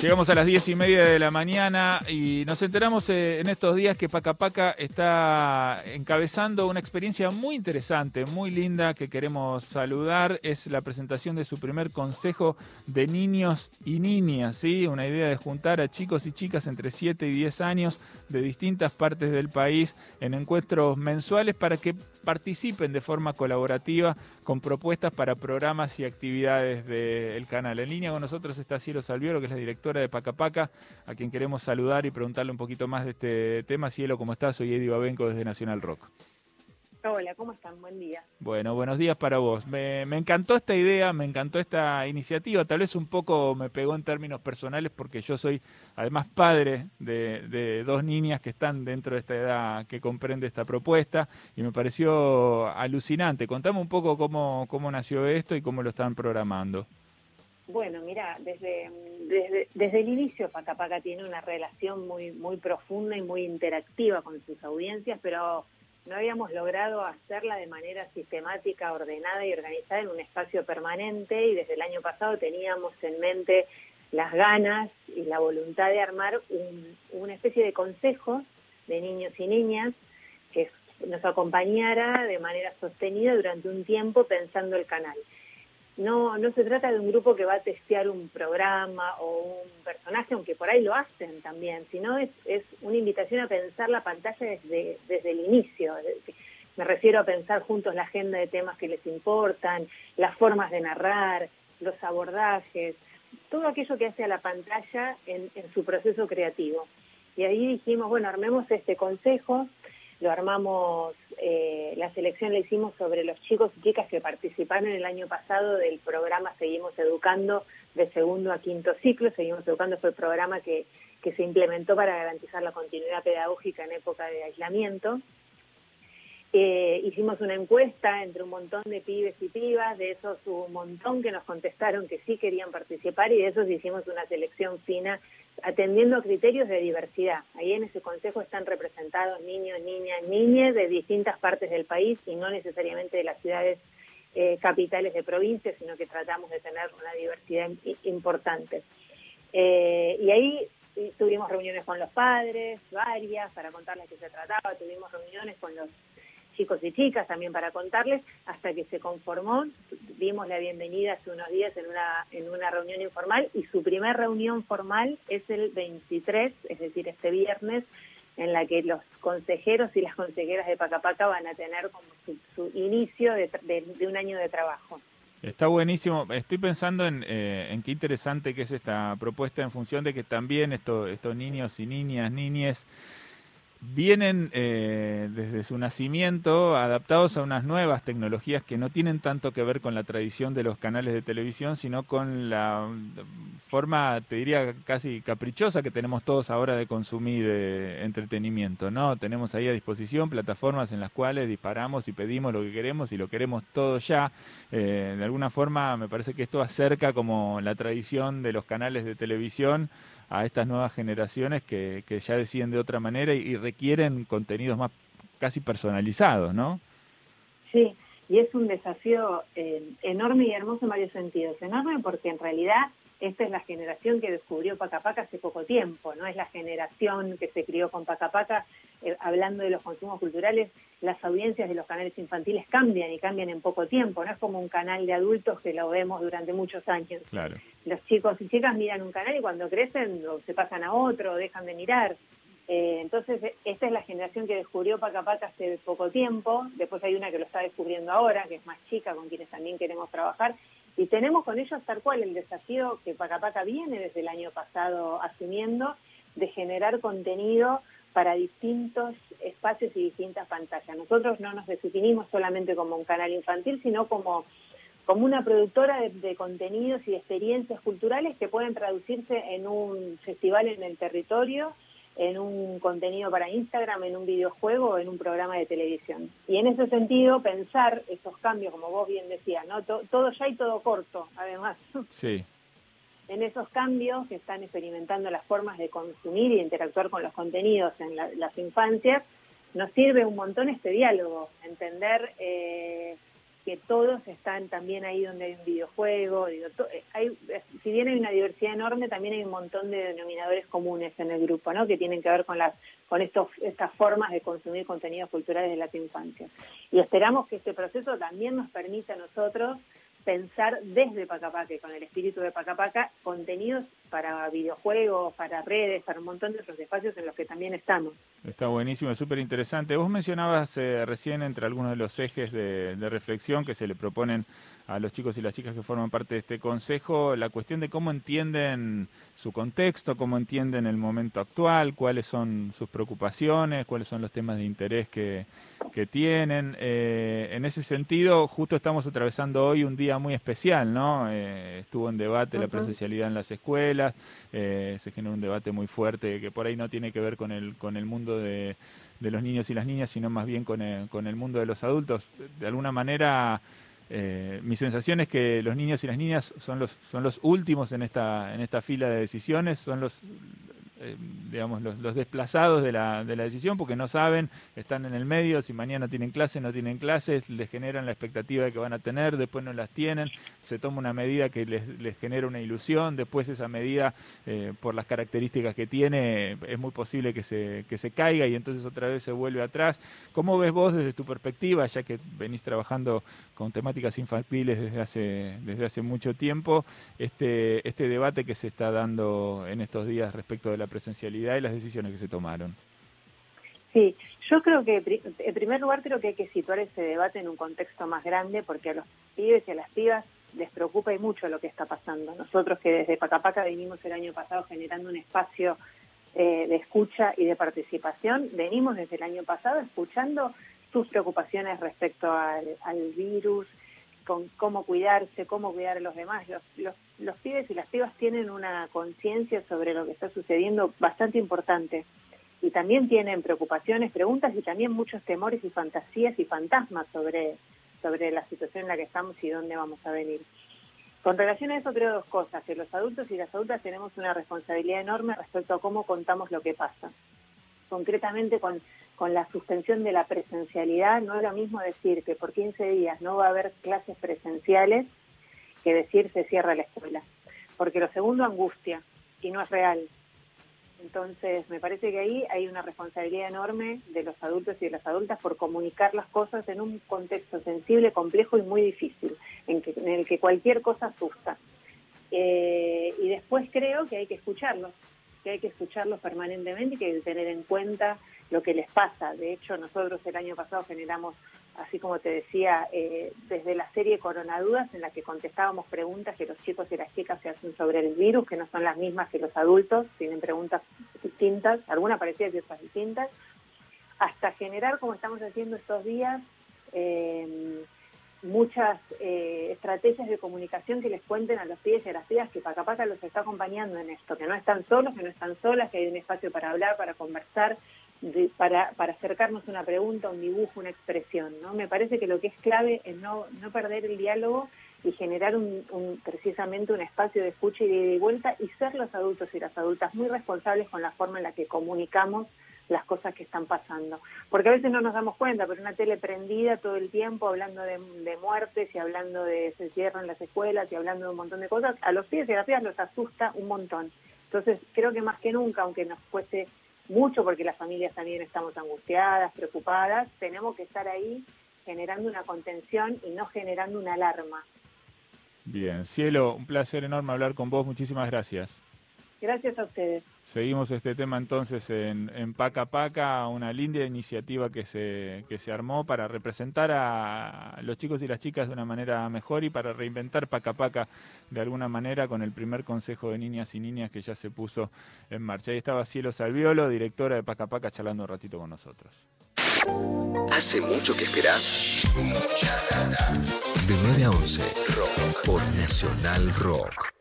Llegamos a las diez y media de la mañana y nos enteramos eh, en estos días que Pacapaca está encabezando una experiencia muy interesante, muy linda que queremos saludar. Es la presentación de su primer consejo de niños y niñas, ¿sí? Una idea de juntar a chicos y chicas entre 7 y 10 años de distintas partes del país en encuentros mensuales para que participen de forma colaborativa con propuestas para programas y actividades del canal. En línea con nosotros está Cielo Salviero, que es la directora de Pacapaca, a quien queremos saludar y preguntarle un poquito más de este tema. Cielo, ¿cómo estás? Soy Eddie Babenco desde Nacional Rock. Hola, ¿cómo están? Buen día. Bueno, buenos días para vos. Me, encantó esta idea, me encantó esta iniciativa. Tal vez un poco me pegó en términos personales porque yo soy además padre de, dos niñas que están dentro de esta edad que comprende esta propuesta y me pareció alucinante. Contame un poco cómo, cómo nació esto y cómo lo están programando. Bueno, mira, desde, desde, el inicio Pacapaca tiene una relación muy, muy profunda y muy interactiva con sus audiencias, pero no habíamos logrado hacerla de manera sistemática, ordenada y organizada en un espacio permanente y desde el año pasado teníamos en mente las ganas y la voluntad de armar una especie de consejo de niños y niñas que nos acompañara de manera sostenida durante un tiempo pensando el canal no, no se trata de un grupo que va a testear un programa o un personaje, aunque por ahí lo hacen también, sino es, es una invitación a pensar la pantalla desde, desde el inicio. Me refiero a pensar juntos la agenda de temas que les importan, las formas de narrar, los abordajes, todo aquello que hace a la pantalla en, en su proceso creativo. Y ahí dijimos, bueno, armemos este consejo lo armamos, eh, la selección la hicimos sobre los chicos y chicas que participaron el año pasado del programa Seguimos Educando de segundo a quinto ciclo. Seguimos Educando fue el programa que, que se implementó para garantizar la continuidad pedagógica en época de aislamiento. Eh, hicimos una encuesta entre un montón de pibes y pibas, de esos hubo un montón que nos contestaron que sí querían participar y de esos hicimos una selección fina atendiendo a criterios de diversidad. Ahí en ese consejo están representados niños, niñas, niñas de distintas partes del país y no necesariamente de las ciudades eh, capitales de provincias, sino que tratamos de tener una diversidad importante. Eh, y ahí tuvimos reuniones con los padres, varias, para contarles qué se trataba, tuvimos reuniones con los chicos y chicas también para contarles, hasta que se conformó, dimos la bienvenida hace unos días en una, en una reunión informal y su primer reunión formal es el 23, es decir, este viernes, en la que los consejeros y las consejeras de Pacapaca van a tener como su, inicio de, un año de trabajo. Está buenísimo. Estoy pensando en, eh, en qué interesante que es esta propuesta en función de que también esto, estos niños y niñas, niñes, vienen eh, desde su nacimiento adaptados a unas nuevas tecnologías que no tienen tanto que ver con la tradición de los canales de televisión, sino con la forma, te diría, casi caprichosa que tenemos todos ahora de consumir eh, entretenimiento, ¿no? Tenemos ahí a disposición plataformas en las cuales disparamos y pedimos lo que queremos y lo queremos todo ya. Eh, de alguna forma me parece que esto acerca como la tradición de los canales de televisión a estas nuevas generaciones que, ya deciden de otra manera y, requieren contenidos más casi personalizados, ¿no? Sí, y es un desafío eh, enorme y hermoso en varios sentidos. Enorme porque en realidad esta es la generación que descubrió Pacapaca hace poco tiempo, no es la generación que se crió con Pacapaca. Eh, hablando de los consumos culturales, las audiencias de los canales infantiles cambian y cambian en poco tiempo, no es como un canal de adultos que lo vemos durante muchos años. Claro. Los chicos y chicas miran un canal y cuando crecen se pasan a otro, dejan de mirar. Eh, entonces, esta es la generación que descubrió Pacapaca hace poco tiempo, después hay una que lo está descubriendo ahora, que es más chica, con quienes también queremos trabajar, y tenemos con ellos tal cual el desafío que Pacapaca viene desde el año pasado asumiendo de generar contenido para distintos espacios y distintas pantallas. Nosotros no nos definimos solamente como un canal infantil, sino como, como una productora de, de, contenidos y experiencias culturales que pueden traducirse en un festival en el territorio en un contenido para Instagram, en un videojuego o en un programa de televisión. Y en ese sentido, pensar esos cambios, como vos bien decías, ¿no? todo ya y todo corto, además. Sí. En esos cambios que están experimentando las formas de consumir y interactuar con los contenidos en las infancias, nos sirve un montón este diálogo, entender eh, que todos están también ahí donde hay un videojuego. Digo, eh, hay, si bien hay una diversidad enorme, también hay un montón de denominadores comunes en el grupo, ¿no? Que tienen que ver con las con estos, estas formas de consumir contenidos culturales de la infancia. Y esperamos que este proceso también nos permita a nosotros pensar desde Pacapaca, con el espíritu de Pacapaca, contenidos para videojuegos, para redes, para un montón de otros espacios en los que también estamos. Está buenísimo, súper interesante. Vos mencionabas eh, recién entre algunos de los ejes de, reflexión que se le proponen a los chicos y las chicas que forman parte de este consejo, la cuestión de cómo entienden su contexto, cómo entienden el momento actual, cuáles son sus preocupaciones, cuáles son los temas de interés que, que tienen. Eh, en ese sentido, justo estamos atravesando hoy un día muy especial, ¿no? Eh, estuvo en debate la presencialidad en las escuelas, eh, se generó un debate muy fuerte que por ahí no tiene que ver con el, con el mundo de, de los niños y las niñas, sino más bien con el, con el mundo de los adultos. De alguna manera... mi sensación es que los niños y las niñas son los son los últimos en esta en esta fila de decisiones, son los eh, digamos, los, desplazados de la, de la decisión porque no saben, están en el medio, si mañana tienen clases, no tienen clases, les generan la expectativa de que van a tener, después no las tienen, se toma una medida que les, genera una ilusión, después esa medida, eh, por las características que tiene, es muy posible que se, que se caiga y entonces otra vez se vuelve atrás. ¿Cómo ves vos desde tu perspectiva, ya que venís trabajando con temáticas infantiles desde hace, desde hace mucho tiempo, este, este debate que se está dando en estos días respecto de la presencialidad y las decisiones que se tomaron. Sí, yo creo que en primer lugar creo que hay que situar ese debate en un contexto más grande porque a los pibes y a las pibas les preocupa y mucho lo que está pasando. Nosotros que desde Pacapaca venimos el año pasado generando un espacio eh, de escucha y de participación, venimos desde el año pasado escuchando sus preocupaciones respecto al virus, con cómo cuidarse, cómo cuidar a los demás. Los, los, los pibes y las pibas tienen una conciencia sobre lo que está sucediendo bastante importante y también tienen preocupaciones, preguntas y también muchos temores y fantasías y fantasmas sobre, sobre la situación en la que estamos y dónde vamos a venir. Con relación a eso creo dos cosas, que los adultos y las adultas tenemos una responsabilidad enorme respecto a cómo contamos lo que pasa. Concretamente con con la suspensión de la presencialidad, no es lo mismo decir que por 15 días no va a haber clases presenciales que decir se cierra la escuela. Porque lo segundo angustia y no es real. Entonces, me parece que ahí hay una responsabilidad enorme de los adultos y de las adultas por comunicar las cosas en un contexto sensible, complejo y muy difícil, en, el que cualquier cosa asusta. Eh, y después creo que hay que escucharlos, que hay que escucharlos permanentemente y que hay que tener en cuenta lo que les pasa. De hecho, nosotros el año pasado generamos, así como te decía, eh, desde la serie Coronadudas, en la que contestábamos preguntas que los chicos y las chicas se hacen sobre el virus, que no son las mismas que los adultos, tienen preguntas distintas, algunas parecidas y otras distintas, hasta generar, como estamos haciendo estos días, eh, muchas eh, estrategias de comunicación que les cuenten a los pibes y a las pibas que Paca Paca los está acompañando en esto, que no están solos, que no están solas, que hay un espacio para hablar, para conversar, para, para acercarnos a una pregunta, un dibujo, una expresión. ¿no? Me parece que lo que es clave es no, no perder el diálogo y generar un, precisamente un espacio de escucha y de vuelta y ser los adultos y las adultas muy responsables con la forma en la que comunicamos las cosas que están pasando. Porque a veces no nos damos cuenta, pero una tele prendida todo el tiempo hablando de, muertes y hablando de se cierran las escuelas y hablando de un montón de cosas, a los pies y a las pies los asusta un montón. Entonces creo que más que nunca, aunque nos fuese mucho porque las familias también estamos angustiadas, preocupadas, tenemos que estar ahí generando una contención y no generando una alarma. Bien, Cielo, un placer enorme hablar con vos, muchísimas gracias. Gracias a ustedes. Seguimos este tema entonces en, en Paca Paca, una linda iniciativa que se, que se armó para representar a los chicos y las chicas de una manera mejor y para reinventar Paca Paca de alguna manera con el primer Consejo de Niñas y Niñas que ya se puso en marcha. Ahí estaba Cielo Salviolo, directora de Paca Paca, charlando un ratito con nosotros. ¿Hace mucho que esperás? Mucha data. De 9 a 11, Rock por Nacional Rock.